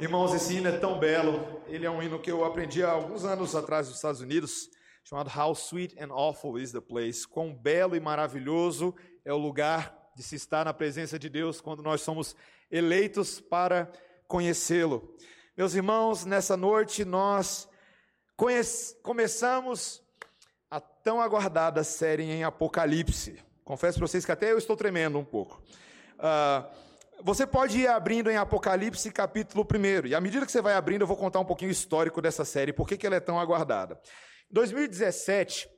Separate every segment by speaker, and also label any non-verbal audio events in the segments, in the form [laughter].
Speaker 1: Irmãos, esse hino é tão belo. Ele é um hino que eu aprendi há alguns anos atrás nos Estados Unidos, chamado How Sweet and Awful is the Place. Quão belo e maravilhoso é o lugar de se estar na presença de Deus quando nós somos eleitos para conhecê-lo. Meus irmãos, nessa noite nós começamos a tão aguardada série em Apocalipse. Confesso para vocês que até eu estou tremendo um pouco. Uh, você pode ir abrindo em Apocalipse capítulo 1. E à medida que você vai abrindo, eu vou contar um pouquinho o histórico dessa série, por que ela é tão aguardada. Em 2017, uh,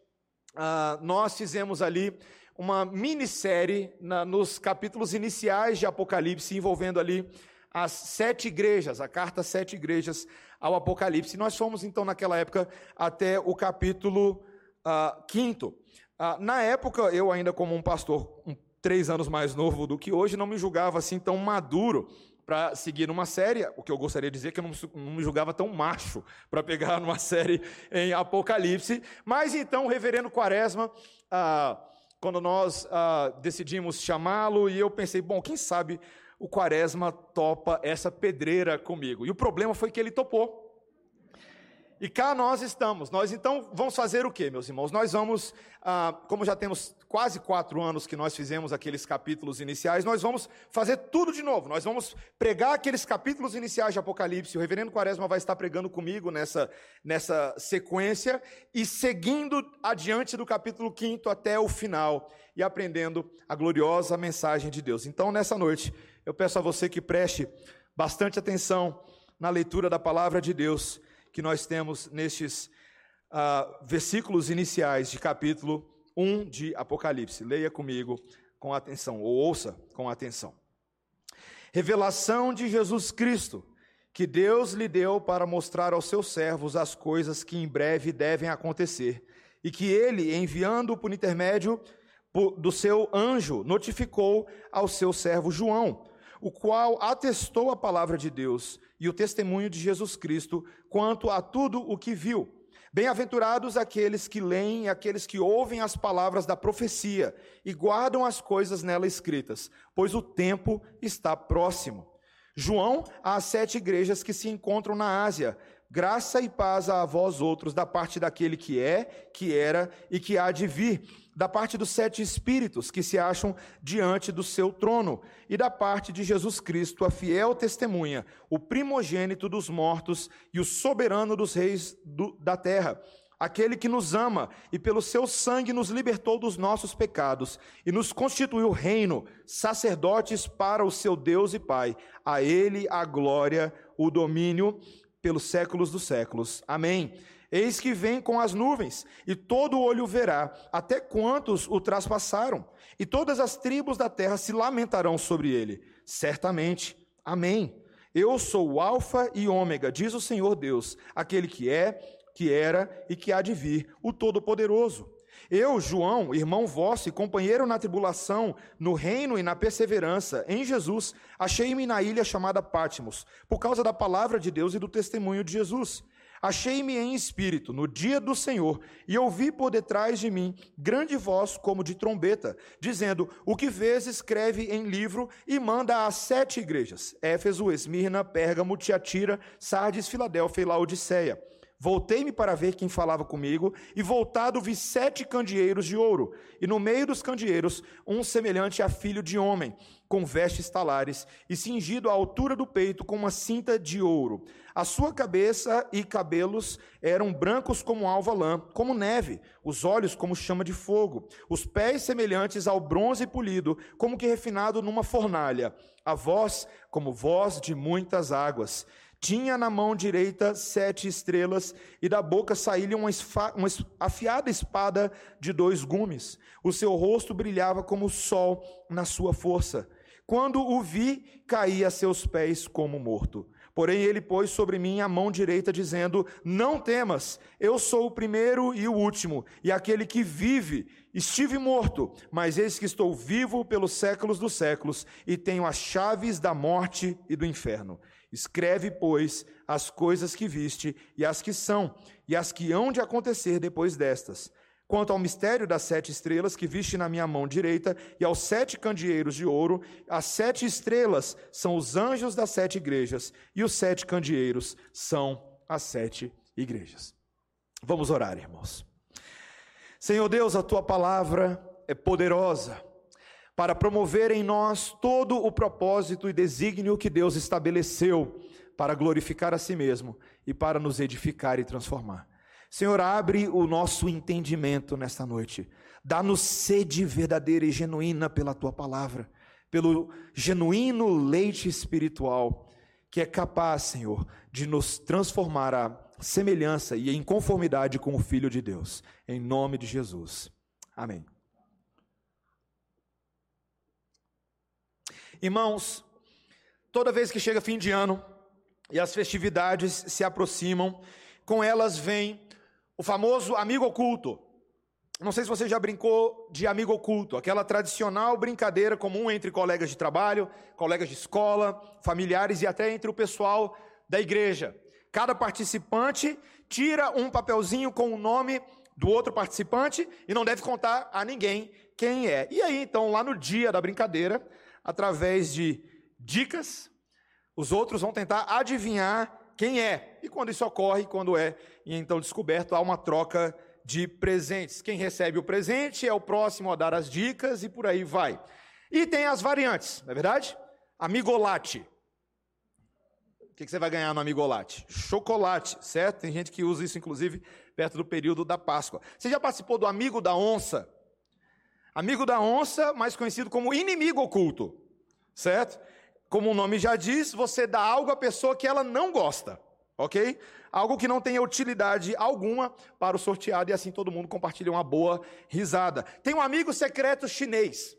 Speaker 1: ah, nós fizemos ali uma minissérie nos capítulos iniciais de Apocalipse, envolvendo ali as sete igrejas, a carta às sete igrejas ao Apocalipse. Nós fomos, então, naquela época, até o capítulo uh, quinto. Uh, na época, eu ainda como um pastor, um três anos mais novo do que hoje, não me julgava assim tão maduro para seguir uma série. O que eu gostaria de dizer é que eu não, não me julgava tão macho para pegar [laughs] numa série em Apocalipse. Mas então, o reverendo Quaresma, ah, quando nós ah, decidimos chamá-lo, e eu pensei, bom, quem sabe o Quaresma topa essa pedreira comigo. E o problema foi que ele topou. E cá nós estamos. Nós então vamos fazer o que, meus irmãos? Nós vamos, ah, como já temos quase quatro anos que nós fizemos aqueles capítulos iniciais, nós vamos fazer tudo de novo. Nós vamos pregar aqueles capítulos iniciais de Apocalipse. O reverendo Quaresma vai estar pregando comigo nessa, nessa sequência e seguindo adiante do capítulo quinto até o final e aprendendo a gloriosa mensagem de Deus. Então, nessa noite, eu peço a você que preste bastante atenção na leitura da palavra de Deus que nós temos nestes uh, versículos iniciais de capítulo 1 de Apocalipse. Leia comigo com atenção, ou ouça com atenção. Revelação de Jesus Cristo, que Deus lhe deu para mostrar aos seus servos as coisas que em breve devem acontecer, e que ele, enviando por intermédio do seu anjo, notificou ao seu servo João, o qual atestou a palavra de Deus e o testemunho de Jesus Cristo quanto a tudo o que viu. Bem-aventurados aqueles que leem e aqueles que ouvem as palavras da profecia e guardam as coisas nela escritas, pois o tempo está próximo. João, às sete igrejas que se encontram na Ásia, graça e paz a vós outros, da parte daquele que é, que era e que há de vir, da parte dos sete espíritos que se acham diante do seu trono, e da parte de Jesus Cristo, a fiel testemunha, o primogênito dos mortos e o soberano dos reis do, da terra aquele que nos ama e pelo seu sangue nos libertou dos nossos pecados e nos constituiu reino, sacerdotes para o seu Deus e Pai. A ele a glória, o domínio pelos séculos dos séculos. Amém. Eis que vem com as nuvens, e todo olho verá, até quantos o traspassaram, e todas as tribos da terra se lamentarão sobre ele. Certamente. Amém. Eu sou o Alfa e Ômega, diz o Senhor Deus, aquele que é, que era e que há de vir, o Todo-Poderoso. Eu, João, irmão vosso e companheiro na tribulação, no reino e na perseverança, em Jesus, achei-me na ilha chamada Pátimos, por causa da palavra de Deus e do testemunho de Jesus. Achei-me em espírito no dia do Senhor e ouvi por detrás de mim grande voz como de trombeta, dizendo: O que vês, escreve em livro e manda às sete igrejas: Éfeso, Esmirna, Pérgamo, Tiatira, Sardes, Filadélfia e Laodiceia. Voltei-me para ver quem falava comigo, e voltado vi sete candeeiros de ouro, e no meio dos candeeiros um semelhante a filho de homem, com vestes talares, e cingido à altura do peito com uma cinta de ouro. A sua cabeça e cabelos eram brancos como alva lã, como neve, os olhos como chama de fogo, os pés semelhantes ao bronze polido, como que refinado numa fornalha, a voz como voz de muitas águas. Tinha na mão direita sete estrelas, e da boca saía uma, uma afiada espada de dois gumes. O seu rosto brilhava como o sol na sua força. Quando o vi, caí a seus pés como morto. Porém, ele pôs sobre mim a mão direita, dizendo: Não temas, eu sou o primeiro e o último, e aquele que vive. Estive morto, mas eis que estou vivo pelos séculos dos séculos, e tenho as chaves da morte e do inferno. Escreve, pois, as coisas que viste, e as que são, e as que hão de acontecer depois destas. quanto ao mistério das sete estrelas que viste na minha mão direita e aos sete candeeiros de ouro, as sete estrelas são os anjos das sete igrejas e os sete candeeiros são as sete igrejas. Vamos orar, irmãos. Senhor Deus, a tua palavra é poderosa para promover em nós todo o propósito e desígnio que Deus estabeleceu para glorificar a si mesmo e para nos edificar e transformar. Senhor, abre o nosso entendimento nesta noite. Dá-nos sede verdadeira e genuína pela tua palavra, pelo genuíno leite espiritual, que é capaz, Senhor, de nos transformar à semelhança e em conformidade com o Filho de Deus. Em nome de Jesus. Amém. Irmãos, toda vez que chega fim de ano e as festividades se aproximam, com elas vem o famoso amigo oculto. Não sei se você já brincou de amigo oculto, aquela tradicional brincadeira comum entre colegas de trabalho, colegas de escola, familiares e até entre o pessoal da igreja. Cada participante tira um papelzinho com o nome do outro participante e não deve contar a ninguém quem é. E aí, então, lá no dia da brincadeira, através de dicas, os outros vão tentar adivinhar quem é. E quando isso ocorre, quando é então descoberto, há uma troca de presentes. Quem recebe o presente é o próximo a dar as dicas e por aí vai. E tem as variantes, não é verdade? Amigolate. O que você vai ganhar no amigolate? Chocolate, certo? Tem gente que usa isso, inclusive, perto do período da Páscoa. Você já participou do amigo da onça? Amigo da onça, mais conhecido como inimigo oculto, certo? Como o nome já diz, você dá algo à pessoa que ela não gosta, ok? Algo que não tenha utilidade alguma para o sorteado e assim todo mundo compartilha uma boa risada. Tem um amigo secreto chinês.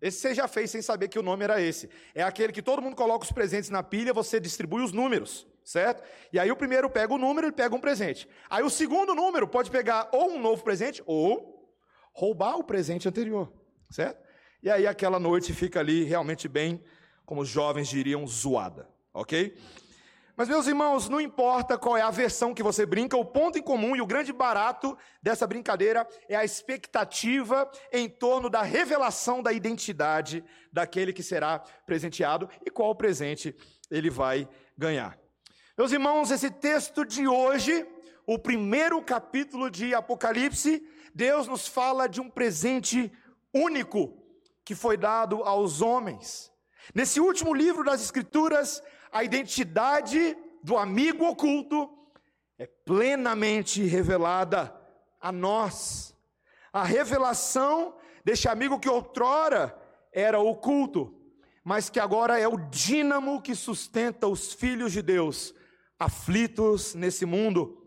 Speaker 1: Esse você já fez sem saber que o nome era esse. É aquele que todo mundo coloca os presentes na pilha, você distribui os números, certo? E aí o primeiro pega o número e pega um presente. Aí o segundo número pode pegar ou um novo presente ou roubar o presente anterior, certo? E aí aquela noite fica ali realmente bem como os jovens diriam, zoada, ok? Mas, meus irmãos, não importa qual é a versão que você brinca, o ponto em comum e o grande barato dessa brincadeira é a expectativa em torno da revelação da identidade daquele que será presenteado e qual presente ele vai ganhar. Meus irmãos, esse texto de hoje, o primeiro capítulo de Apocalipse, Deus nos fala de um presente único que foi dado aos homens. Nesse último livro das Escrituras, a identidade do amigo oculto é plenamente revelada a nós. A revelação deste amigo que outrora era oculto, mas que agora é o dínamo que sustenta os filhos de Deus aflitos nesse mundo.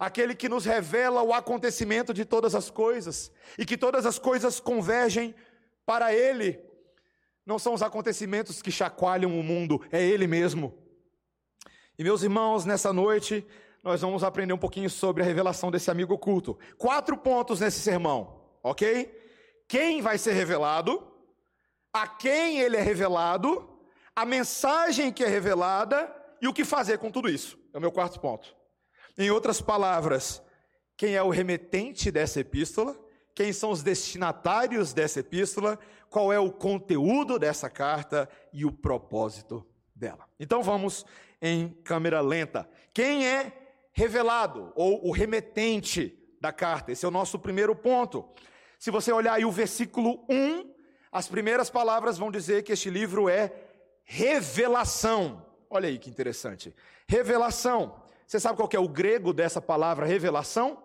Speaker 1: Aquele que nos revela o acontecimento de todas as coisas e que todas as coisas convergem para Ele, não são os acontecimentos que chacoalham o mundo, é Ele mesmo. E meus irmãos, nessa noite, nós vamos aprender um pouquinho sobre a revelação desse amigo oculto. Quatro pontos nesse sermão, ok? Quem vai ser revelado, a quem ele é revelado, a mensagem que é revelada e o que fazer com tudo isso. É o meu quarto ponto. Em outras palavras, quem é o remetente dessa epístola, quem são os destinatários dessa epístola, qual é o conteúdo dessa carta e o propósito dela. Então vamos em câmera lenta. Quem é revelado ou o remetente da carta? Esse é o nosso primeiro ponto. Se você olhar aí o versículo 1, as primeiras palavras vão dizer que este livro é revelação. Olha aí que interessante. Revelação. Você sabe qual é o grego dessa palavra revelação?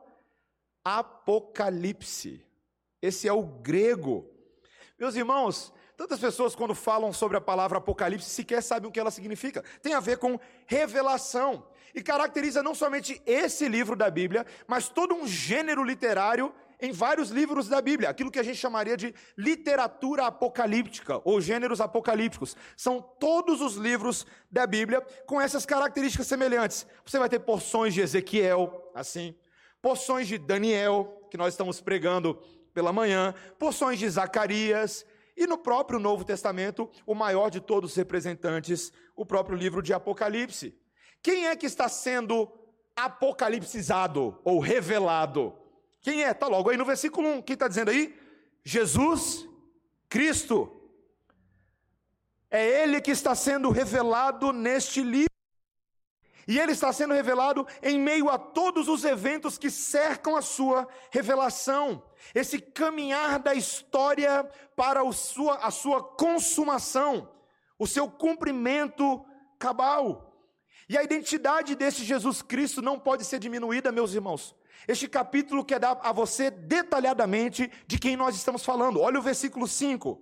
Speaker 1: Apocalipse. Esse é o grego. Meus irmãos, tantas pessoas, quando falam sobre a palavra Apocalipse, sequer sabem o que ela significa. Tem a ver com revelação. E caracteriza não somente esse livro da Bíblia, mas todo um gênero literário em vários livros da Bíblia, aquilo que a gente chamaria de literatura apocalíptica ou gêneros apocalípticos. São todos os livros da Bíblia com essas características semelhantes. Você vai ter porções de Ezequiel, assim, porções de Daniel, que nós estamos pregando pela manhã, porções de Zacarias, e no próprio Novo Testamento, o maior de todos os representantes, o próprio livro de Apocalipse. Quem é que está sendo apocalipsizado ou revelado? Quem é? Está logo aí no versículo 1. Quem está dizendo aí? Jesus Cristo. É Ele que está sendo revelado neste livro. E ele está sendo revelado em meio a todos os eventos que cercam a sua revelação. Esse caminhar da história para a sua, a sua consumação, o seu cumprimento cabal. E a identidade desse Jesus Cristo não pode ser diminuída, meus irmãos. Este capítulo quer dar a você detalhadamente de quem nós estamos falando. Olha o versículo 5.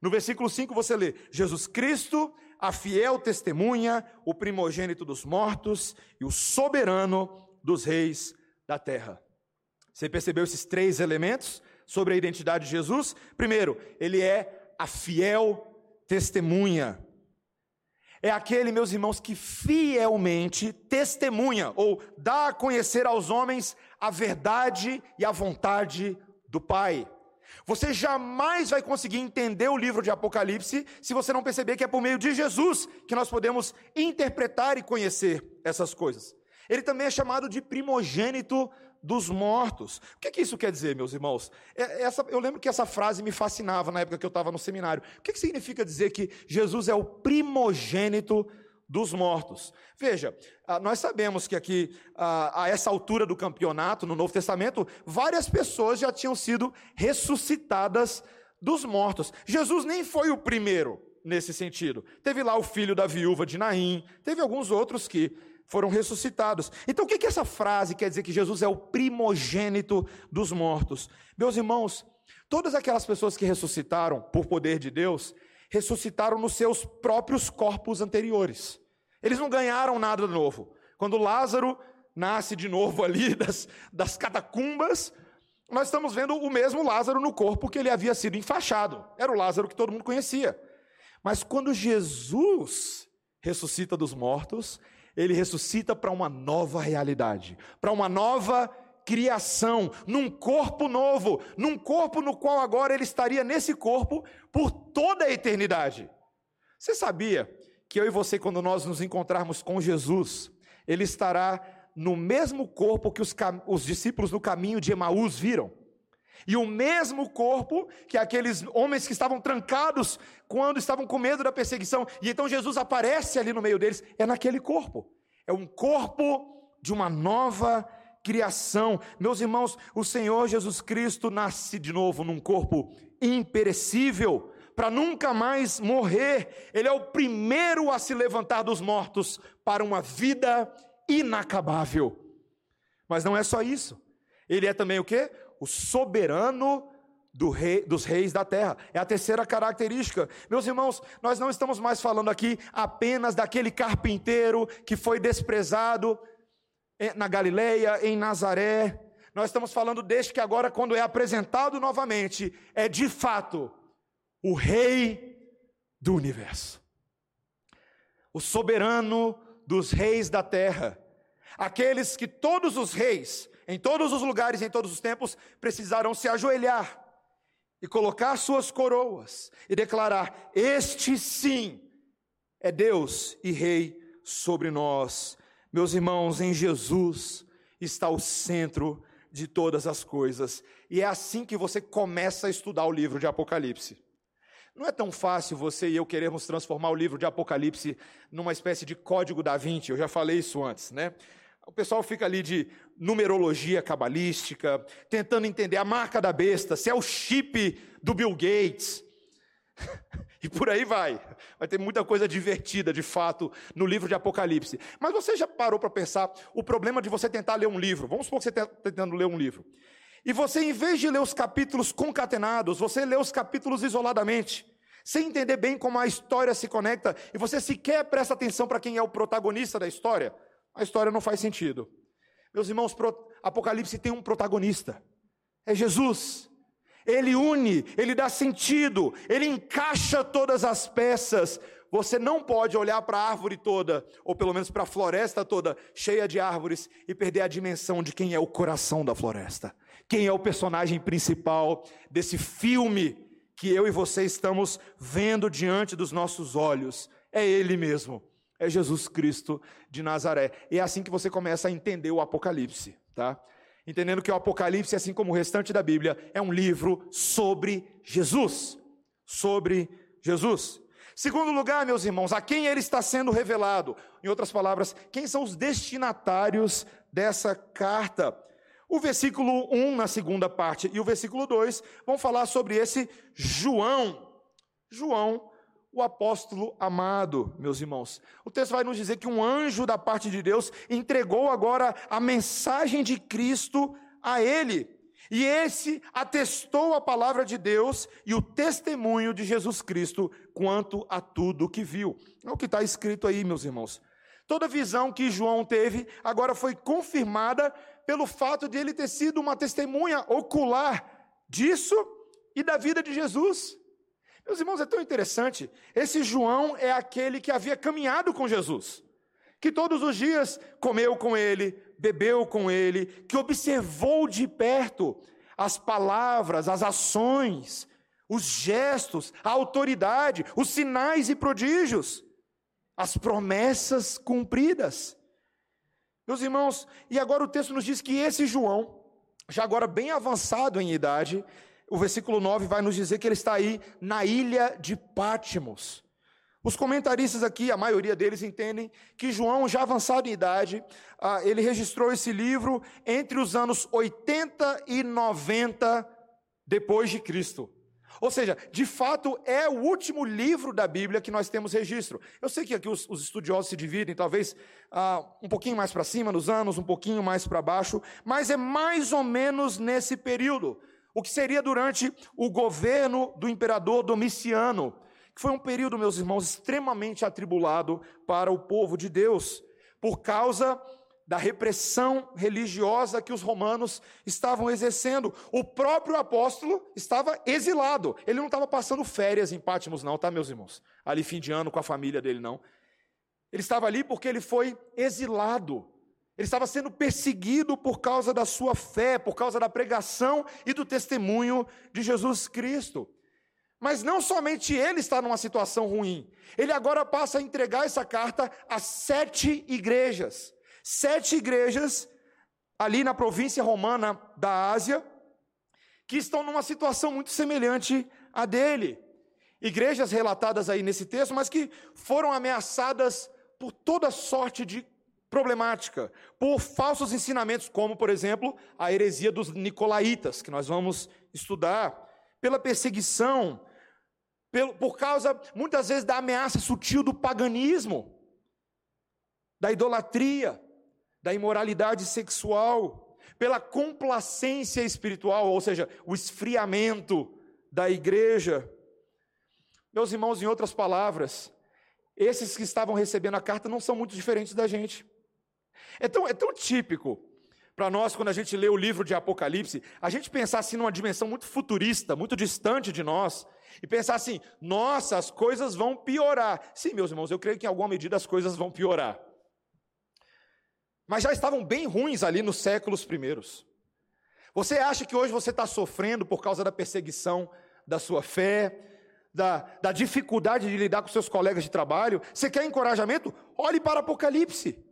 Speaker 1: No versículo 5 você lê: Jesus Cristo, a fiel testemunha, o primogênito dos mortos e o soberano dos reis da terra. Você percebeu esses três elementos sobre a identidade de Jesus? Primeiro, ele é a fiel testemunha. É aquele, meus irmãos, que fielmente testemunha ou dá a conhecer aos homens a verdade e a vontade do Pai. Você jamais vai conseguir entender o livro de Apocalipse se você não perceber que é por meio de Jesus que nós podemos interpretar e conhecer essas coisas. Ele também é chamado de primogênito dos mortos. O que, que isso quer dizer, meus irmãos? É, essa, eu lembro que essa frase me fascinava na época que eu estava no seminário. O que, que significa dizer que Jesus é o primogênito dos mortos. Veja, ah, nós sabemos que aqui, ah, a essa altura do campeonato, no Novo Testamento, várias pessoas já tinham sido ressuscitadas dos mortos. Jesus nem foi o primeiro nesse sentido. Teve lá o filho da viúva de Naim, teve alguns outros que foram ressuscitados. Então, o que, que essa frase quer dizer que Jesus é o primogênito dos mortos? Meus irmãos, todas aquelas pessoas que ressuscitaram por poder de Deus, ressuscitaram nos seus próprios corpos anteriores. Eles não ganharam nada novo. Quando Lázaro nasce de novo ali [laughs] das, das catacumbas, nós estamos vendo o mesmo Lázaro no corpo que ele havia sido enfaixado. Era o Lázaro que todo mundo conhecia. Mas quando Jesus ressuscita dos mortos, ele ressuscita para uma nova realidade, para uma nova criação, num corpo novo, num corpo no qual agora ele estaria nesse corpo por toda a eternidade. Você sabia que eu e você, quando nós nos encontrarmos com Jesus, ele estará no mesmo corpo que os, os discípulos no caminho de Emaús viram? E o mesmo corpo que aqueles homens que estavam trancados quando estavam com medo da perseguição, e então Jesus aparece ali no meio deles, é naquele corpo. É um corpo de uma nova criação. Meus irmãos, o Senhor Jesus Cristo nasce de novo num corpo imperecível, para nunca mais morrer. Ele é o primeiro a se levantar dos mortos para uma vida inacabável. Mas não é só isso. Ele é também o que? O soberano do rei, dos reis da terra. É a terceira característica. Meus irmãos, nós não estamos mais falando aqui apenas daquele carpinteiro que foi desprezado na Galileia, em Nazaré. Nós estamos falando deste que agora, quando é apresentado novamente, é de fato o Rei do universo, o soberano dos reis da terra, aqueles que todos os reis, em todos os lugares, em todos os tempos, precisarão se ajoelhar e colocar suas coroas e declarar: Este sim é Deus e Rei sobre nós. Meus irmãos, em Jesus está o centro de todas as coisas. E é assim que você começa a estudar o livro de Apocalipse. Não é tão fácil você e eu queremos transformar o livro de Apocalipse numa espécie de código da Vinci, eu já falei isso antes, né? O pessoal fica ali de numerologia cabalística, tentando entender a marca da besta, se é o chip do Bill Gates. [laughs] E por aí vai. Vai ter muita coisa divertida, de fato, no livro de Apocalipse. Mas você já parou para pensar o problema de você tentar ler um livro? Vamos supor que você está tentando ler um livro. E você, em vez de ler os capítulos concatenados, você lê os capítulos isoladamente, sem entender bem como a história se conecta, e você sequer presta atenção para quem é o protagonista da história, a história não faz sentido. Meus irmãos, Apocalipse tem um protagonista: é Jesus. Ele une, ele dá sentido, ele encaixa todas as peças. Você não pode olhar para a árvore toda, ou pelo menos para a floresta toda, cheia de árvores, e perder a dimensão de quem é o coração da floresta. Quem é o personagem principal desse filme que eu e você estamos vendo diante dos nossos olhos? É Ele mesmo, é Jesus Cristo de Nazaré. E é assim que você começa a entender o Apocalipse, tá? entendendo que o Apocalipse, assim como o restante da Bíblia, é um livro sobre Jesus. Sobre Jesus. Segundo lugar, meus irmãos, a quem ele está sendo revelado. Em outras palavras, quem são os destinatários dessa carta? O versículo 1, na segunda parte, e o versículo 2 vão falar sobre esse João. João, o apóstolo amado, meus irmãos. O texto vai nos dizer que um anjo da parte de Deus entregou agora a mensagem de Cristo a ele. E esse atestou a palavra de Deus e o testemunho de Jesus Cristo quanto a tudo que viu. É o que está escrito aí, meus irmãos. Toda visão que João teve agora foi confirmada pelo fato de ele ter sido uma testemunha ocular disso e da vida de Jesus. Meus irmãos, é tão interessante. Esse João é aquele que havia caminhado com Jesus, que todos os dias comeu com ele, bebeu com ele, que observou de perto as palavras, as ações, os gestos, a autoridade, os sinais e prodígios, as promessas cumpridas. Meus irmãos, e agora o texto nos diz que esse João, já agora bem avançado em idade, o versículo 9 vai nos dizer que ele está aí na ilha de Pátimos. Os comentaristas aqui, a maioria deles entendem que João, já avançado em idade, ah, ele registrou esse livro entre os anos 80 e 90 depois de Cristo. Ou seja, de fato é o último livro da Bíblia que nós temos registro. Eu sei que aqui os, os estudiosos se dividem, talvez ah, um pouquinho mais para cima nos anos, um pouquinho mais para baixo, mas é mais ou menos nesse período. O que seria durante o governo do imperador Domiciano que foi um período, meus irmãos, extremamente atribulado para o povo de Deus, por causa da repressão religiosa que os romanos estavam exercendo. O próprio apóstolo estava exilado. Ele não estava passando férias em Pátimos, não, tá, meus irmãos? Ali fim de ano com a família dele, não. Ele estava ali porque ele foi exilado. Ele estava sendo perseguido por causa da sua fé, por causa da pregação e do testemunho de Jesus Cristo. Mas não somente ele está numa situação ruim, ele agora passa a entregar essa carta a sete igrejas. Sete igrejas ali na província romana da Ásia, que estão numa situação muito semelhante à dele. Igrejas relatadas aí nesse texto, mas que foram ameaçadas por toda sorte de problemática, por falsos ensinamentos, como, por exemplo, a heresia dos nicolaítas, que nós vamos estudar, pela perseguição, por causa, muitas vezes, da ameaça sutil do paganismo, da idolatria, da imoralidade sexual, pela complacência espiritual, ou seja, o esfriamento da igreja. Meus irmãos, em outras palavras, esses que estavam recebendo a carta não são muito diferentes da gente. É tão, é tão típico para nós, quando a gente lê o livro de Apocalipse, a gente pensar assim numa dimensão muito futurista, muito distante de nós, e pensar assim: nossa, as coisas vão piorar. Sim, meus irmãos, eu creio que em alguma medida as coisas vão piorar. Mas já estavam bem ruins ali nos séculos primeiros. Você acha que hoje você está sofrendo por causa da perseguição da sua fé, da, da dificuldade de lidar com seus colegas de trabalho? Você quer encorajamento? Olhe para Apocalipse.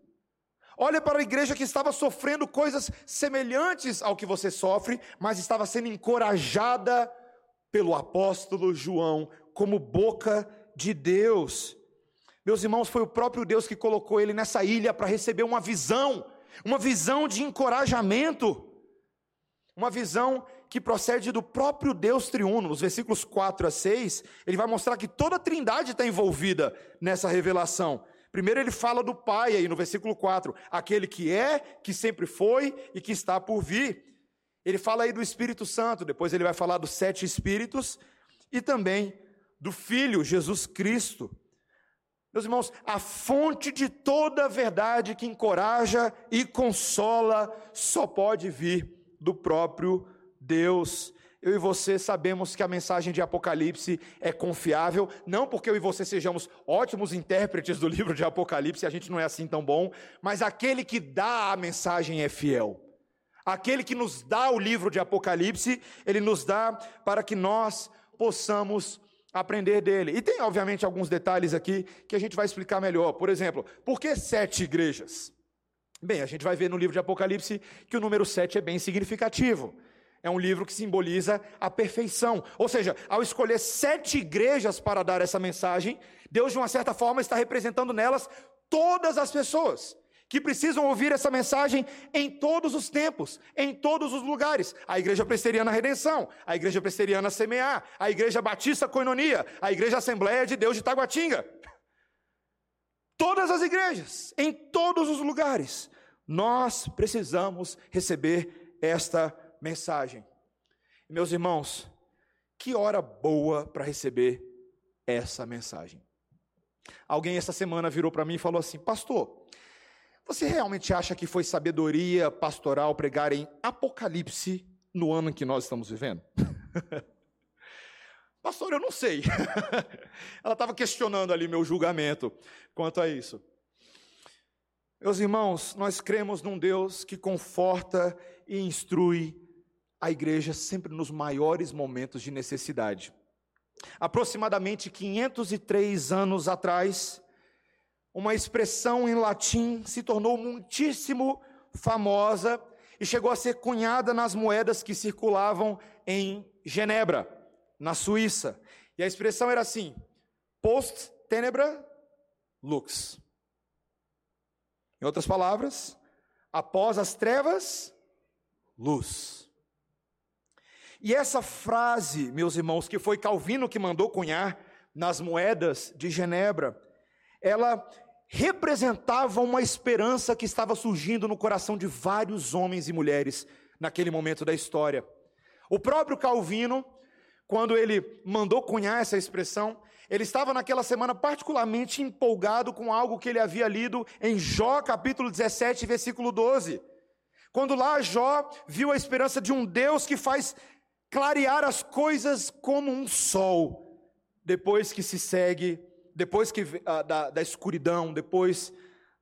Speaker 1: Olha para a igreja que estava sofrendo coisas semelhantes ao que você sofre, mas estava sendo encorajada pelo apóstolo João como boca de Deus. Meus irmãos, foi o próprio Deus que colocou ele nessa ilha para receber uma visão, uma visão de encorajamento, uma visão que procede do próprio Deus triuno. Nos versículos 4 a 6, ele vai mostrar que toda a trindade está envolvida nessa revelação. Primeiro ele fala do Pai aí no versículo 4, aquele que é, que sempre foi e que está por vir. Ele fala aí do Espírito Santo, depois ele vai falar dos sete Espíritos e também do Filho, Jesus Cristo. Meus irmãos, a fonte de toda a verdade que encoraja e consola só pode vir do próprio Deus eu e você sabemos que a mensagem de Apocalipse é confiável, não porque eu e você sejamos ótimos intérpretes do livro de Apocalipse, a gente não é assim tão bom, mas aquele que dá a mensagem é fiel. Aquele que nos dá o livro de Apocalipse, ele nos dá para que nós possamos aprender dele. E tem, obviamente, alguns detalhes aqui que a gente vai explicar melhor. Por exemplo, por que sete igrejas? Bem, a gente vai ver no livro de Apocalipse que o número 7 é bem significativo. É um livro que simboliza a perfeição. Ou seja, ao escolher sete igrejas para dar essa mensagem, Deus, de uma certa forma, está representando nelas todas as pessoas que precisam ouvir essa mensagem em todos os tempos, em todos os lugares. A Igreja Presteriana Redenção, a Igreja Presteriana Semear, a Igreja Batista Coinonia, a Igreja Assembleia de Deus de Taguatinga. Todas as igrejas, em todos os lugares, nós precisamos receber esta mensagem. Meus irmãos, que hora boa para receber essa mensagem. Alguém essa semana virou para mim e falou assim: Pastor, você realmente acha que foi sabedoria pastoral pregar em Apocalipse no ano em que nós estamos vivendo? [laughs] Pastor, eu não sei. [laughs] Ela estava questionando ali meu julgamento quanto a isso. Meus irmãos, nós cremos num Deus que conforta e instrui a igreja sempre nos maiores momentos de necessidade. Aproximadamente 503 anos atrás, uma expressão em latim se tornou muitíssimo famosa e chegou a ser cunhada nas moedas que circulavam em Genebra, na Suíça. E a expressão era assim: post tenebra lux. Em outras palavras, após as trevas, luz. E essa frase, meus irmãos, que foi Calvino que mandou cunhar nas moedas de Genebra, ela representava uma esperança que estava surgindo no coração de vários homens e mulheres naquele momento da história. O próprio Calvino, quando ele mandou cunhar essa expressão, ele estava naquela semana particularmente empolgado com algo que ele havia lido em Jó capítulo 17, versículo 12. Quando lá Jó viu a esperança de um Deus que faz clarear as coisas como um sol, depois que se segue, depois que ah, da, da escuridão, depois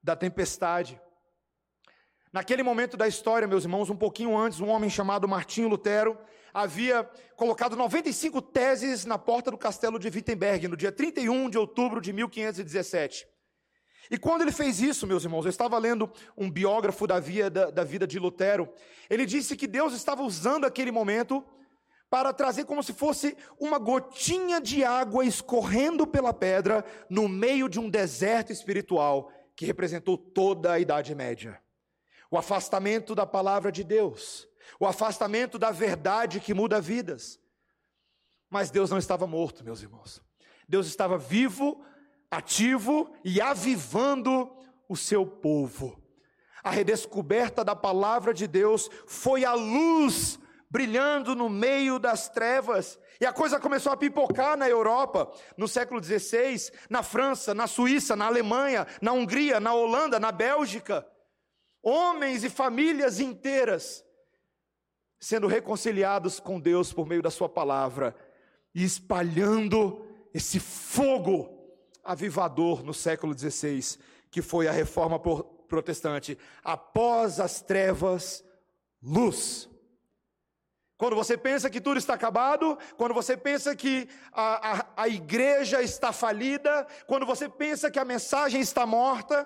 Speaker 1: da tempestade. Naquele momento da história, meus irmãos, um pouquinho antes, um homem chamado Martinho Lutero havia colocado 95 teses na porta do castelo de Wittenberg, no dia 31 de outubro de 1517. E quando ele fez isso, meus irmãos, eu estava lendo um biógrafo da, via, da, da vida de Lutero, ele disse que Deus estava usando aquele momento para trazer como se fosse uma gotinha de água escorrendo pela pedra no meio de um deserto espiritual que representou toda a Idade Média. O afastamento da palavra de Deus, o afastamento da verdade que muda vidas. Mas Deus não estava morto, meus irmãos. Deus estava vivo, ativo e avivando o seu povo. A redescoberta da palavra de Deus foi a luz brilhando no meio das trevas. E a coisa começou a pipocar na Europa, no século XVI, na França, na Suíça, na Alemanha, na Hungria, na Holanda, na Bélgica. Homens e famílias inteiras sendo reconciliados com Deus por meio da Sua palavra e espalhando esse fogo avivador no século XVI, que foi a reforma protestante. Após as trevas, luz. Quando você pensa que tudo está acabado, quando você pensa que a, a, a igreja está falida, quando você pensa que a mensagem está morta,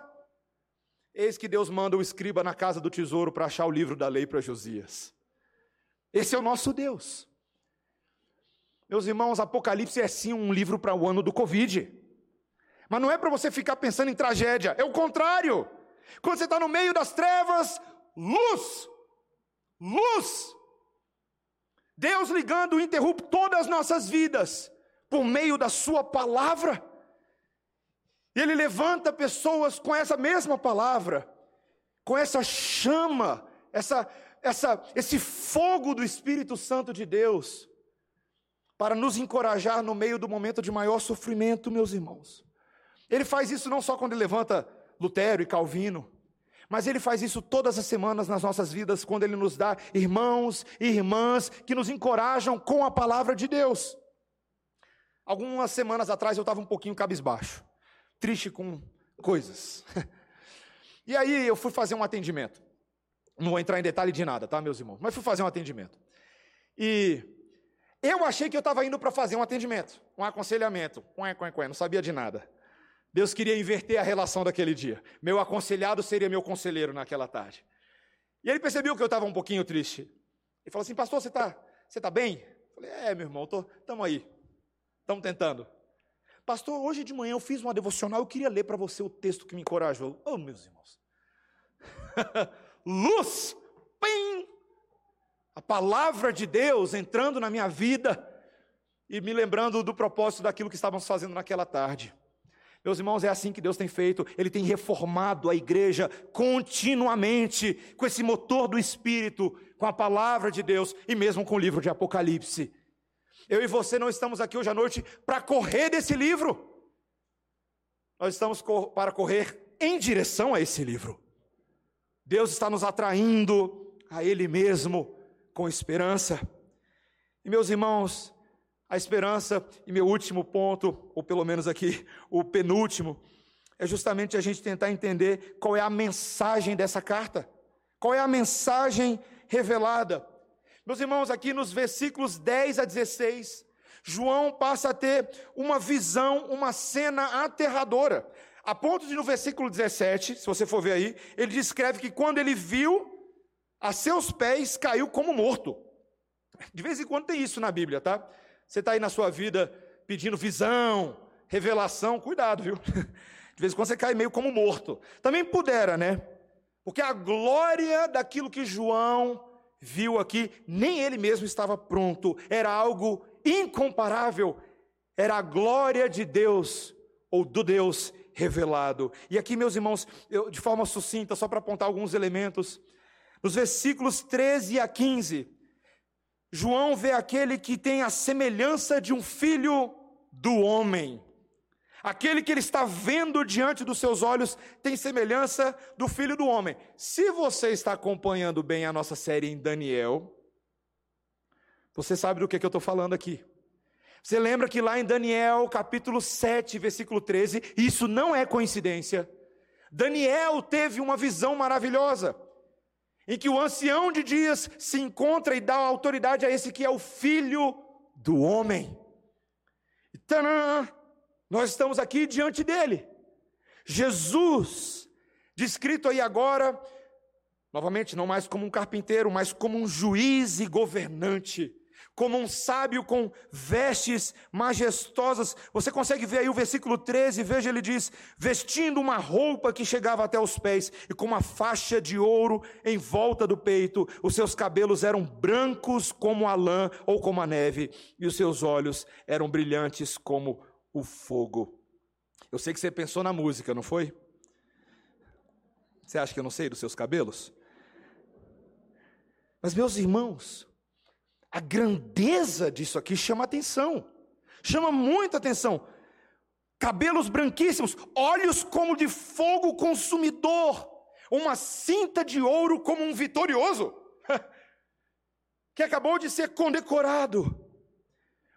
Speaker 1: eis que Deus manda o escriba na casa do tesouro para achar o livro da lei para Josias. Esse é o nosso Deus. Meus irmãos, Apocalipse é sim um livro para o ano do Covid. Mas não é para você ficar pensando em tragédia, é o contrário. Quando você está no meio das trevas, luz, luz. Deus ligando o interruptor das nossas vidas por meio da Sua palavra. Ele levanta pessoas com essa mesma palavra, com essa chama, essa, essa, esse fogo do Espírito Santo de Deus, para nos encorajar no meio do momento de maior sofrimento, meus irmãos. Ele faz isso não só quando ele levanta Lutero e Calvino, mas Ele faz isso todas as semanas nas nossas vidas, quando Ele nos dá irmãos e irmãs que nos encorajam com a palavra de Deus. Algumas semanas atrás eu estava um pouquinho cabisbaixo, triste com coisas. [laughs] E aí eu fui fazer um atendimento. Não vou entrar em detalhe de nada, tá, meus irmãos? Mas fui fazer um atendimento. E eu achei que eu estava indo para fazer um atendimento, um aconselhamento. Ué, ué, ué, não sabia de nada. Deus queria inverter a relação daquele dia. Meu aconselhado seria meu conselheiro naquela tarde. E ele percebeu que eu estava um pouquinho triste. Ele falou assim: Pastor, você está você tá bem? Eu falei: É, meu irmão, estamos aí. Estamos tentando. Pastor, hoje de manhã eu fiz uma devocional, eu queria ler para você o texto que me encorajou. Oh, meus irmãos. [laughs] Luz, pim! A palavra de Deus entrando na minha vida e me lembrando do propósito daquilo que estávamos fazendo naquela tarde. Meus irmãos, é assim que Deus tem feito, Ele tem reformado a igreja continuamente, com esse motor do Espírito, com a palavra de Deus e mesmo com o livro de Apocalipse. Eu e você não estamos aqui hoje à noite para correr desse livro, nós estamos para correr em direção a esse livro. Deus está nos atraindo a Ele mesmo com esperança. E meus irmãos, a esperança, e meu último ponto, ou pelo menos aqui [laughs] o penúltimo, é justamente a gente tentar entender qual é a mensagem dessa carta, qual é a mensagem revelada. Meus irmãos, aqui nos versículos 10 a 16, João passa a ter uma visão, uma cena aterradora. A ponto de no versículo 17, se você for ver aí, ele descreve que quando ele viu, a seus pés caiu como morto. De vez em quando tem isso na Bíblia, tá? Você está aí na sua vida pedindo visão, revelação, cuidado, viu? [laughs] De vez em quando você cai meio como morto. Também pudera, né? Porque a glória daquilo que João viu aqui, nem ele mesmo estava pronto. Era algo incomparável. Era a glória de Deus, ou do Deus revelado. E aqui, meus irmãos, eu, de forma sucinta, só para apontar alguns elementos, nos versículos 13 a 15, João vê aquele que tem a semelhança de um filho do homem. Aquele que ele está vendo diante dos seus olhos tem semelhança do filho do homem. Se você está acompanhando bem a nossa série em Daniel, você sabe do que, que eu estou falando aqui. Você lembra que lá em Daniel, capítulo 7, versículo 13, isso não é coincidência. Daniel teve uma visão maravilhosa em que o ancião de dias se encontra e dá autoridade a esse que é o filho do homem. E tadã, nós estamos aqui diante dele. Jesus, descrito aí agora, novamente, não mais como um carpinteiro, mas como um juiz e governante como um sábio com vestes majestosas. Você consegue ver aí o versículo 13, veja, ele diz: vestindo uma roupa que chegava até os pés e com uma faixa de ouro em volta do peito, os seus cabelos eram brancos como a lã ou como a neve, e os seus olhos eram brilhantes como o fogo. Eu sei que você pensou na música, não foi? Você acha que eu não sei dos seus cabelos? Mas, meus irmãos, a grandeza disso aqui chama atenção, chama muita atenção. Cabelos branquíssimos, olhos como de fogo consumidor, uma cinta de ouro como um vitorioso, [laughs] que acabou de ser condecorado.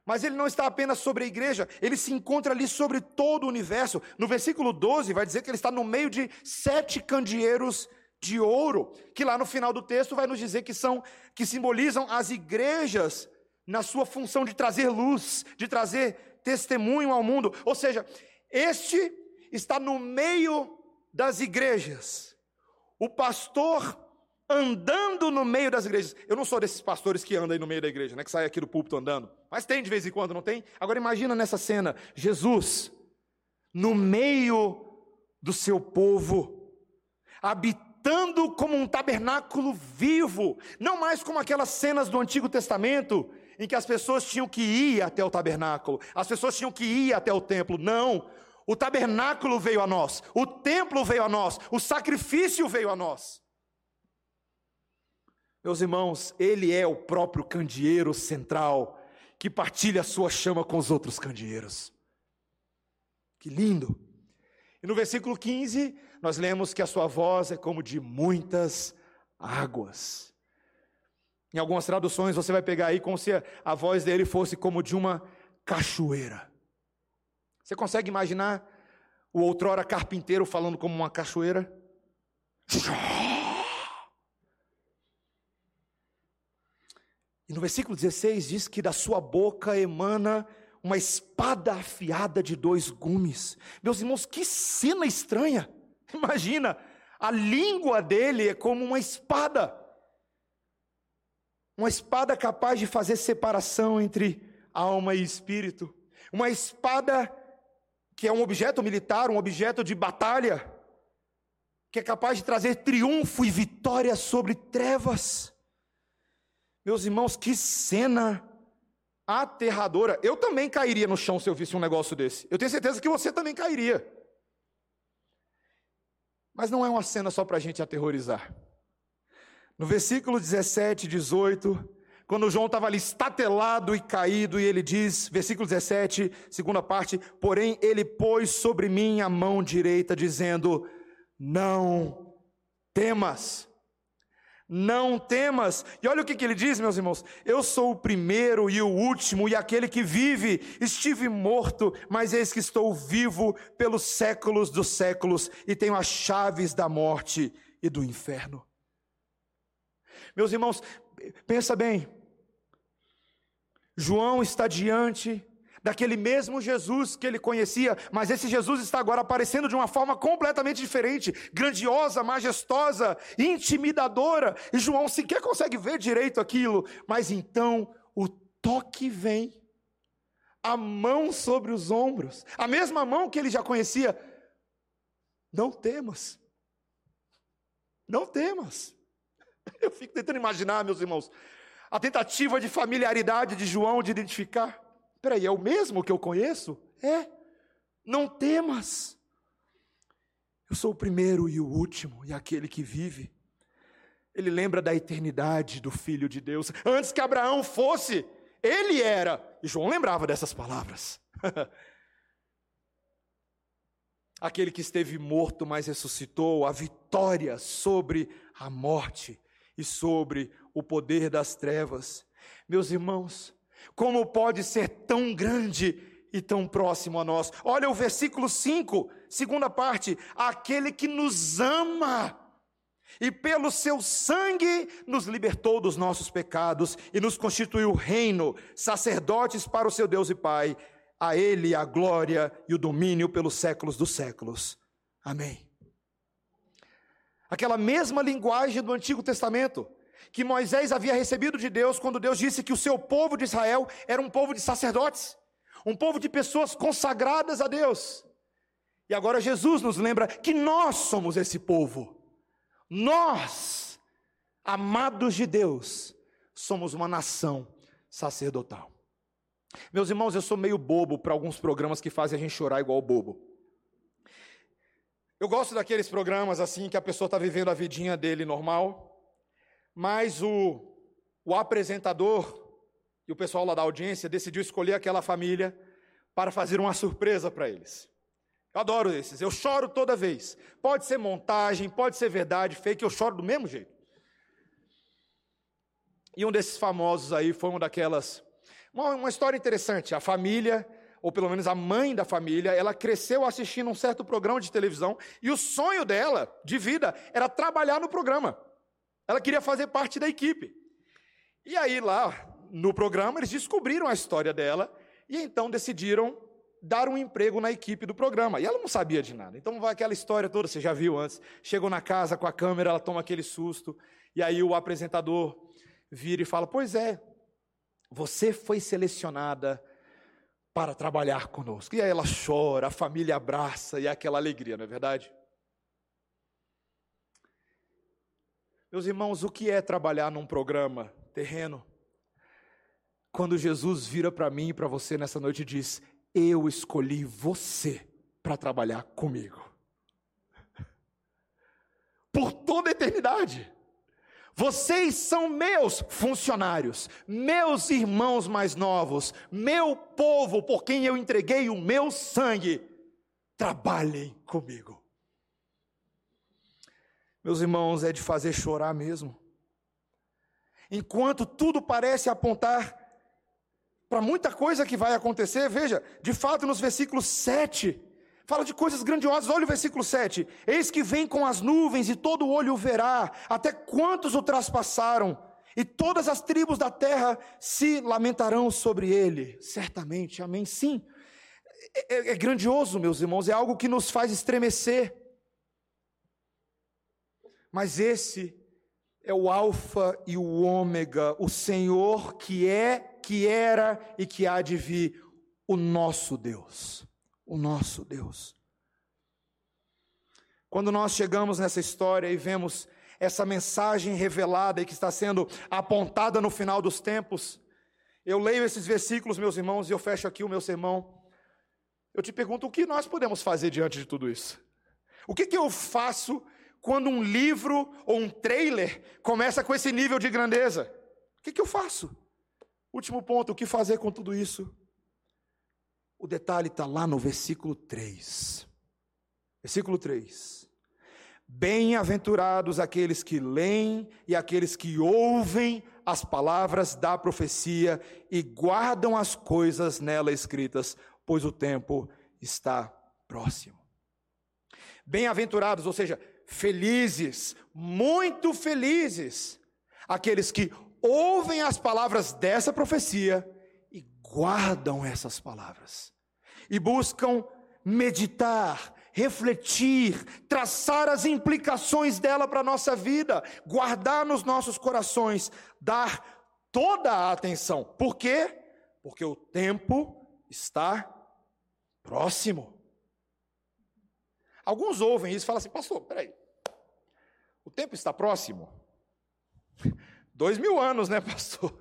Speaker 1: Mas ele não está apenas sobre a igreja, ele se encontra ali sobre todo o universo. No versículo 12 vai dizer que ele está no meio de sete candeeiros de ouro, que lá no final do texto vai nos dizer que são que simbolizam as igrejas na sua função de trazer luz, de trazer testemunho ao mundo. Ou seja, este está no meio das igrejas. O pastor andando no meio das igrejas. Eu não sou desses pastores que andam aí no meio da igreja, né, que sai aqui do púlpito andando. Mas tem de vez em quando, não tem? Agora imagina nessa cena, Jesus no meio do seu povo, habitando habitando como um tabernáculo vivo, não mais como aquelas cenas do Antigo Testamento em que as pessoas tinham que ir até o tabernáculo, as pessoas tinham que ir até o templo. Não, o tabernáculo veio a nós, o templo veio a nós, o sacrifício veio a nós. Meus irmãos, ele é o próprio candeeiro central que partilha a sua chama com os outros candeeiros. Que lindo! E no versículo 15, nós lemos que a sua voz é como de muitas águas. Em algumas traduções você vai pegar aí como se a voz dele fosse como de uma cachoeira. Você consegue imaginar o outrora carpinteiro falando como uma cachoeira? E no versículo 16 diz que da sua boca emana uma espada afiada de dois gumes. Meus irmãos, que cena estranha! [laughs] Imagina, a língua dele é como uma espada. Uma espada capaz de fazer separação entre alma e espírito. Uma espada que é um objeto militar, um objeto de batalha, que é capaz de trazer triunfo e vitória sobre trevas. Meus irmãos, que cena aterradora. Eu também cairia no chão se eu visse um negócio desse. Eu tenho certeza que você também cairia. Mas não é uma cena só para a gente aterrorizar. No versículo 17, 18, quando João estava ali estatelado e caído, e ele diz, versículo 17, segunda parte: Porém, ele pôs sobre mim a mão direita, dizendo: Não temas não temas. E olha o que, que, ele diz, meus irmãos: Eu sou o primeiro e o último, e aquele que vive. Estive morto, mas eis que estou vivo pelos séculos dos séculos, e tenho as chaves da morte e do inferno. Meus irmãos, pensa bem. João está diante daquele mesmo Jesus que ele conhecia, mas esse Jesus está agora aparecendo de uma forma completamente diferente, grandiosa, majestosa, intimidadora, e João sequer consegue ver direito aquilo, mas então o toque vem, a mão sobre os ombros, a mesma mão que ele já conhecia. Não temas, não temas. [laughs] Eu fico tentando imaginar, meus irmãos, a tentativa de familiaridade de João de identificar. Peraí, é o mesmo que eu conheço? É. Não temas. Eu sou o primeiro e o último, e aquele que vive. Ele lembra da eternidade do Filho de Deus. Antes que Abraão fosse, ele era. E João lembrava dessas palavras. [laughs] aquele que esteve morto, mas ressuscitou, a vitória sobre a morte e sobre o poder das trevas. Meus irmãos, como pode ser tão grande e tão próximo a nós? Olha o versículo 5, segunda parte: aquele que nos ama e pelo seu sangue nos libertou dos nossos pecados e nos constituiu reino, sacerdotes para o seu Deus e Pai. A Ele a glória e o domínio pelos séculos dos séculos. Amém. Aquela mesma linguagem do Antigo Testamento, que Moisés havia recebido de Deus quando Deus disse que o seu povo de Israel era um povo de sacerdotes, um povo de pessoas consagradas a Deus. E agora Jesus nos lembra que nós somos esse povo. Nós, amados de Deus, somos uma nação sacerdotal. Meus irmãos, eu sou meio bobo para alguns programas que fazem a gente chorar igual bobo. Eu gosto daqueles programas assim que a pessoa está vivendo a vidinha dele normal, mas o, o apresentador e o pessoal lá da audiência decidiu escolher aquela família para fazer uma surpresa para eles. Eu adoro esses, eu choro toda vez. Pode ser montagem, pode ser verdade, fake, eu choro do mesmo jeito. E um desses famosos aí foi uma daquelas. Uma, uma história interessante. A família, ou pelo menos a mãe da família, ela cresceu assistindo um certo programa de televisão e o sonho dela, de vida, era trabalhar no programa. Ela queria fazer parte da equipe. E aí, lá no programa, eles descobriram a história dela e então decidiram dar um emprego na equipe do programa. E ela não sabia de nada. Então vai aquela história toda, você já viu antes. Chegou na casa com a câmera, ela toma aquele susto. E aí o apresentador vira e fala: Pois é, você foi selecionada para trabalhar conosco. E aí ela chora, a família abraça e é aquela alegria, não é verdade? Meus irmãos, o que é trabalhar num programa terreno? Quando Jesus vira para mim e para você nessa noite e diz: Eu escolhi você para trabalhar comigo. [laughs] Por toda a eternidade. Vocês são meus funcionários, meus irmãos mais novos, meu povo por quem eu entreguei o meu sangue. Trabalhem comigo. Meus irmãos, é de fazer chorar mesmo. Enquanto tudo parece apontar para muita coisa que vai acontecer, veja, de fato nos versículos 7, fala de coisas grandiosas. Olha o versículo 7: Eis que vem com as nuvens e todo olho o verá, até quantos o traspassaram, e todas as tribos da terra se lamentarão sobre ele. Certamente, amém. Sim, é, é, é grandioso, meus irmãos, é algo que nos faz estremecer. Mas esse é o Alfa e o Ômega, o Senhor que é, que era e que há de vir, o nosso Deus. O nosso Deus. Quando nós chegamos nessa história e vemos essa mensagem revelada e que está sendo apontada no final dos tempos, eu leio esses versículos, meus irmãos, e eu fecho aqui o meu sermão. Eu te pergunto, o que nós podemos fazer diante de tudo isso? O que, que eu faço quando um livro ou um trailer começa com esse nível de grandeza? O que, que eu faço? Último ponto, o que fazer com tudo isso? O detalhe está lá no versículo 3. Versículo 3. Bem-aventurados aqueles que leem e aqueles que ouvem as palavras da profecia e guardam as coisas nela escritas, pois o tempo está próximo. Bem-aventurados, ou seja, felizes, muito felizes, aqueles que ouvem as palavras dessa profecia e guardam essas palavras, e buscam meditar, refletir, traçar as implicações dela para a nossa vida, guardar nos nossos corações, dar toda a atenção. Por quê? Porque o tempo está próximo. Alguns ouvem isso e falam assim, pastor, peraí, o tempo está próximo? [laughs] Dois mil anos, né, [laughs] pastor?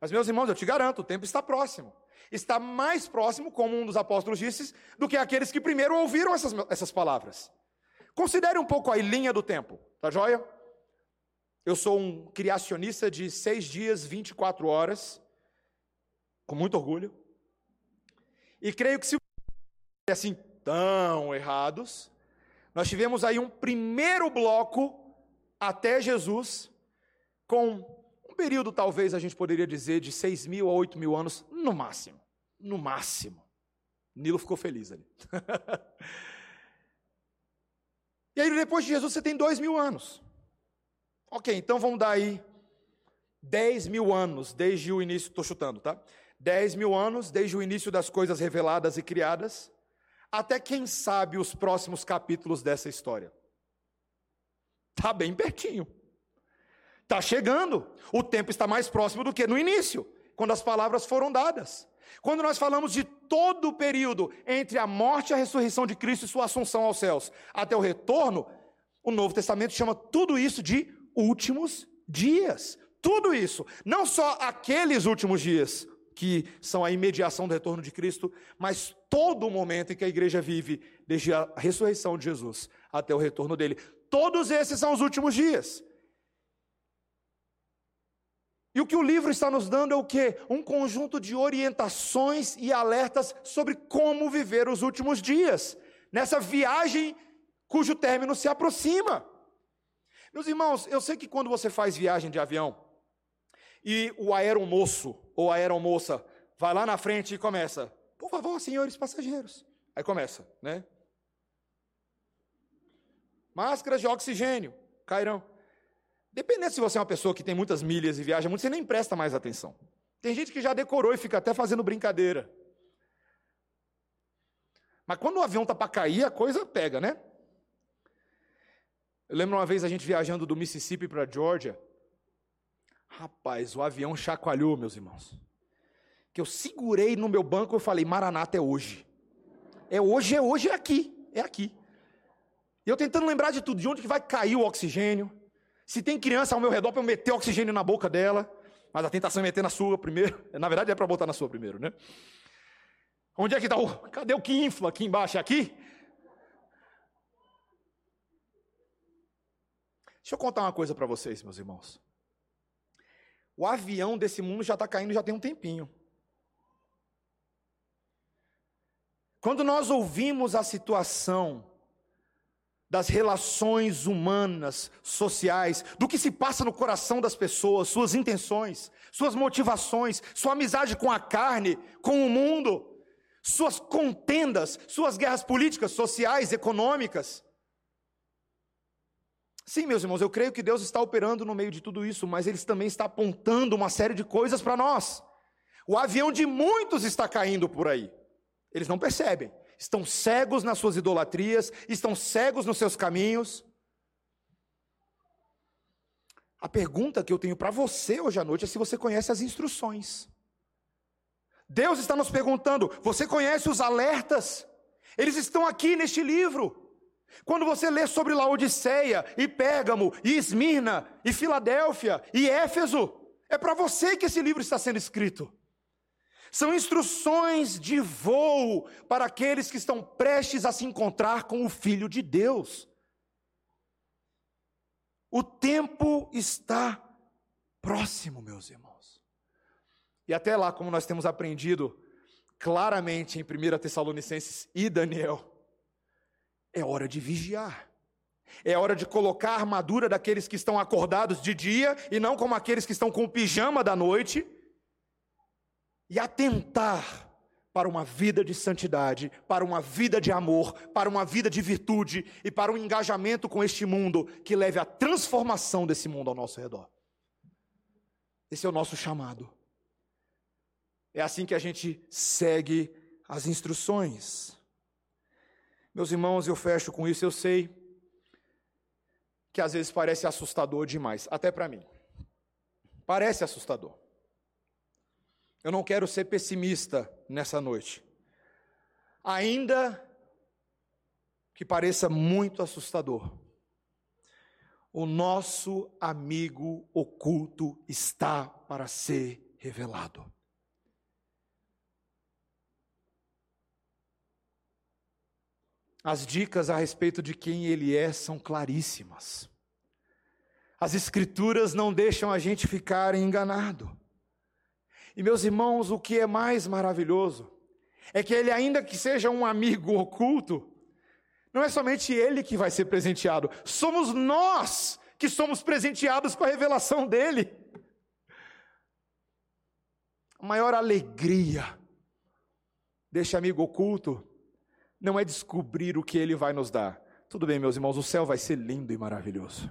Speaker 1: Mas, meus irmãos, eu te garanto, o tempo está próximo. Está mais próximo, como um dos apóstolos disse, do que aqueles que primeiro ouviram essas, essas palavras. Considere um pouco a linha do tempo, tá joia? Eu sou um criacionista de seis dias, 24 horas, com muito orgulho. E creio que se assim tão errados, nós tivemos aí um primeiro bloco até Jesus, com um período, talvez a gente poderia dizer, de 6 mil a 8 mil anos, no máximo. No máximo. Nilo ficou feliz ali. [laughs] e aí, depois de Jesus, você tem dois mil anos. Ok, então vamos dar aí 10 mil anos desde o início, estou chutando, tá? 10 mil anos desde o início das coisas reveladas e criadas, até quem sabe os próximos capítulos dessa história. Está bem pertinho. Está chegando. O tempo está mais próximo do que no início, quando as palavras foram dadas. Quando nós falamos de todo o período entre a morte e a ressurreição de Cristo e sua assunção aos céus, até o retorno, o Novo Testamento chama tudo isso de últimos dias. Tudo isso, não só aqueles últimos dias, que são a imediação do retorno de Cristo, mas todo o momento em que a igreja vive, desde a ressurreição de Jesus até o retorno dele. Todos esses são os últimos dias. E o que o livro está nos dando é o que? Um conjunto de orientações e alertas sobre como viver os últimos dias, nessa viagem cujo término se aproxima. Meus irmãos, eu sei que quando você faz viagem de avião e o aeromoço ou a aeromoça vai lá na frente e começa, por favor, senhores passageiros. Aí começa, né? Máscaras de oxigênio cairão. Dependendo se você é uma pessoa que tem muitas milhas e viaja muito, você nem presta mais atenção. Tem gente que já decorou e fica até fazendo brincadeira. Mas quando o avião está para cair, a coisa pega, né? Eu lembro uma vez a gente viajando do Mississippi para Georgia. Rapaz, o avião chacoalhou, meus irmãos. Que eu segurei no meu banco e falei: Maranata é hoje. É hoje, é hoje, é aqui. É aqui. E eu tentando lembrar de tudo, de onde que vai cair o oxigênio, se tem criança ao meu redor para eu meter oxigênio na boca dela, mas a tentação é meter na sua primeiro. [laughs] Na verdade é para botar na sua primeiro, né? Onde é que está o. Cadê o que infla aqui embaixo? É aqui? Deixa eu contar uma coisa para vocês, meus irmãos. O avião desse mundo já está caindo já tem um tempinho. Quando nós ouvimos a situação das relações humanas, sociais, do que se passa no coração das pessoas, suas intenções, suas motivações, sua amizade com a carne, com o mundo, suas contendas, suas guerras políticas, sociais, econômicas. Sim, meus irmãos, eu creio que Deus está operando no meio de tudo isso, mas Ele também está apontando uma série de coisas para nós. O avião de muitos está caindo por aí. Eles não percebem. Estão cegos nas suas idolatrias, estão cegos nos seus caminhos. A pergunta que eu tenho para você hoje à noite é se você conhece as instruções. Deus está nos perguntando: você conhece os alertas? Eles estão aqui neste livro. Quando você lê sobre Laodiceia, e Pérgamo, e Esmirna, e Filadélfia, e Éfeso, é para você que esse livro está sendo escrito. São instruções de voo para aqueles que estão prestes a se encontrar com o Filho de Deus. O tempo está próximo, meus irmãos. E até lá, como nós temos aprendido claramente em 1 Tessalonicenses e Daniel, é hora de vigiar. É hora de colocar a armadura daqueles que estão acordados de dia e não como aqueles que estão com o pijama da noite. E atentar para uma vida de santidade, para uma vida de amor, para uma vida de virtude e para um engajamento com este mundo que leve à transformação desse mundo ao nosso redor. Esse é o nosso chamado. É assim que a gente segue as instruções. Meus irmãos, eu fecho com isso, eu sei que às vezes parece assustador demais, até para mim. Parece assustador. Eu não quero ser pessimista nessa noite. Ainda que pareça muito assustador, o nosso amigo oculto está para ser revelado. As dicas a respeito de quem ele é são claríssimas. As escrituras não deixam a gente ficar enganado. E meus irmãos, o que é mais maravilhoso é que ele, ainda que seja um amigo oculto, não é somente ele que vai ser presenteado, somos nós que somos presenteados com a revelação dele. A maior alegria deste amigo oculto não é descobrir o que ele vai nos dar. Tudo bem, meus irmãos, o céu vai ser lindo e maravilhoso.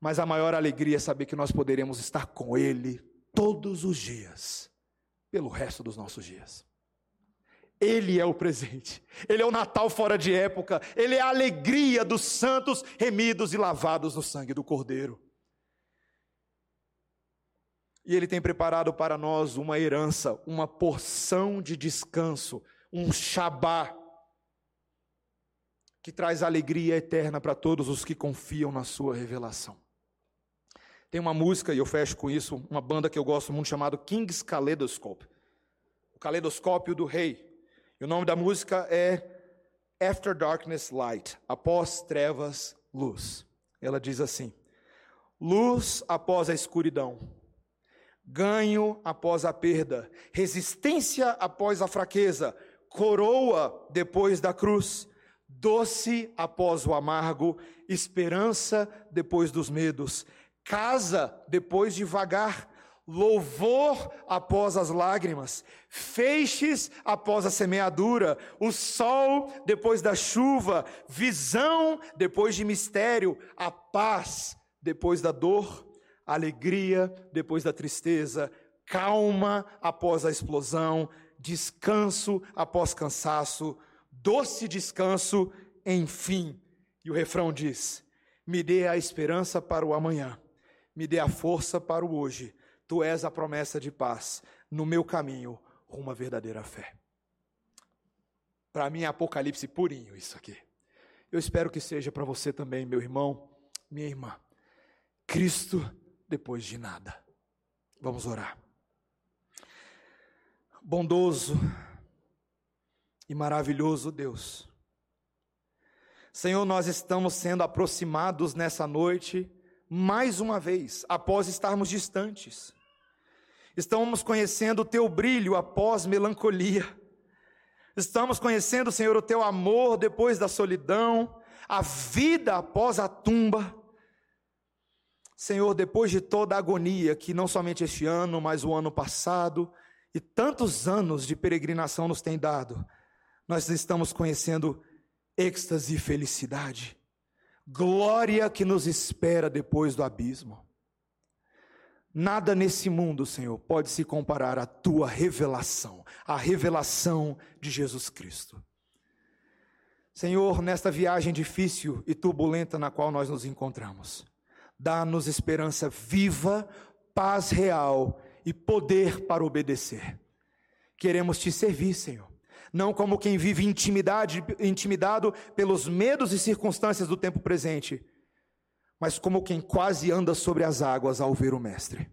Speaker 1: Mas a maior alegria é saber que nós poderemos estar com ele todos os dias, pelo resto dos nossos dias. Ele é o presente, ele é o Natal fora de época, ele é a alegria dos santos remidos e lavados no sangue do Cordeiro. E ele tem preparado para nós uma herança, uma porção de descanso um Shabá que traz alegria eterna para todos os que confiam na sua revelação. Tem uma música, e eu fecho com isso, uma banda que eu gosto muito chamada King's Kaleidoscope. O Caleidoscópio do Rei. E o nome da música é After Darkness Light, após trevas, luz. Ela diz assim: Luz após a escuridão, ganho após a perda, resistência após a fraqueza, coroa depois da cruz, doce após o amargo, esperança depois dos medos, casa depois de vagar, louvor após as lágrimas, feixes após a semeadura, o sol depois da chuva, visão depois de mistério, a paz depois da dor, alegria depois da tristeza, calma após a explosão, descanso após cansaço, doce descanso, enfim. E o refrão diz: Me dê a esperança para o amanhã, me dê a força para o hoje. Tu és a promessa de paz no meu caminho rumo à verdadeira fé. Para mim é apocalipse purinho isso aqui. Eu espero que seja para você também, meu irmão, minha irmã. Cristo depois de nada. Vamos orar bondoso e maravilhoso Deus. Senhor, nós estamos sendo aproximados nessa noite, mais uma vez, após estarmos distantes. Estamos conhecendo o teu brilho após melancolia. Estamos conhecendo, Senhor, o teu amor depois da solidão, a vida após a tumba. Senhor, depois de toda a agonia que não somente este ano, mas o ano passado, e tantos anos de peregrinação nos tem dado, nós estamos conhecendo êxtase e felicidade. Glória que nos espera depois do abismo. Nada nesse mundo, Senhor, pode se comparar à tua revelação, à revelação de Jesus Cristo. Senhor, nesta viagem difícil e turbulenta na qual nós nos encontramos, dá-nos esperança viva, paz real e poder para obedecer. Queremos te servir, Senhor, não como quem vive intimidade, intimidado pelos medos e circunstâncias do tempo presente, mas como quem quase anda sobre as águas ao ver o Mestre.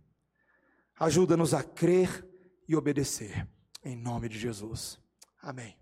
Speaker 1: Ajuda-nos a crer e obedecer, em nome de Jesus. Amém.